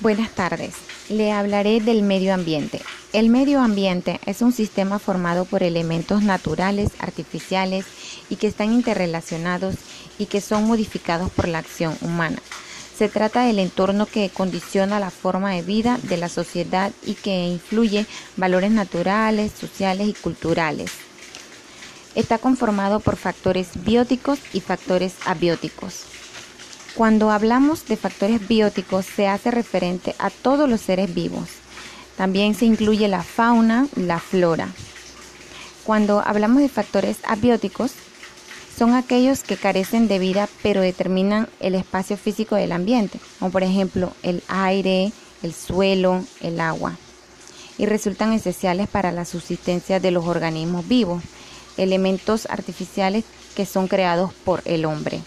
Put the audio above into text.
Buenas tardes. Le hablaré del medio ambiente. El medio ambiente es un sistema formado por elementos naturales, artificiales y que están interrelacionados y que son modificados por la acción humana. Se trata del entorno que condiciona la forma de vida de la sociedad y que influye valores naturales, sociales y culturales. Está conformado por factores bióticos y factores abióticos. Cuando hablamos de factores bióticos se hace referente a todos los seres vivos. También se incluye la fauna, la flora. Cuando hablamos de factores abióticos, son aquellos que carecen de vida pero determinan el espacio físico del ambiente, como por ejemplo el aire, el suelo, el agua, y resultan esenciales para la subsistencia de los organismos vivos, elementos artificiales que son creados por el hombre.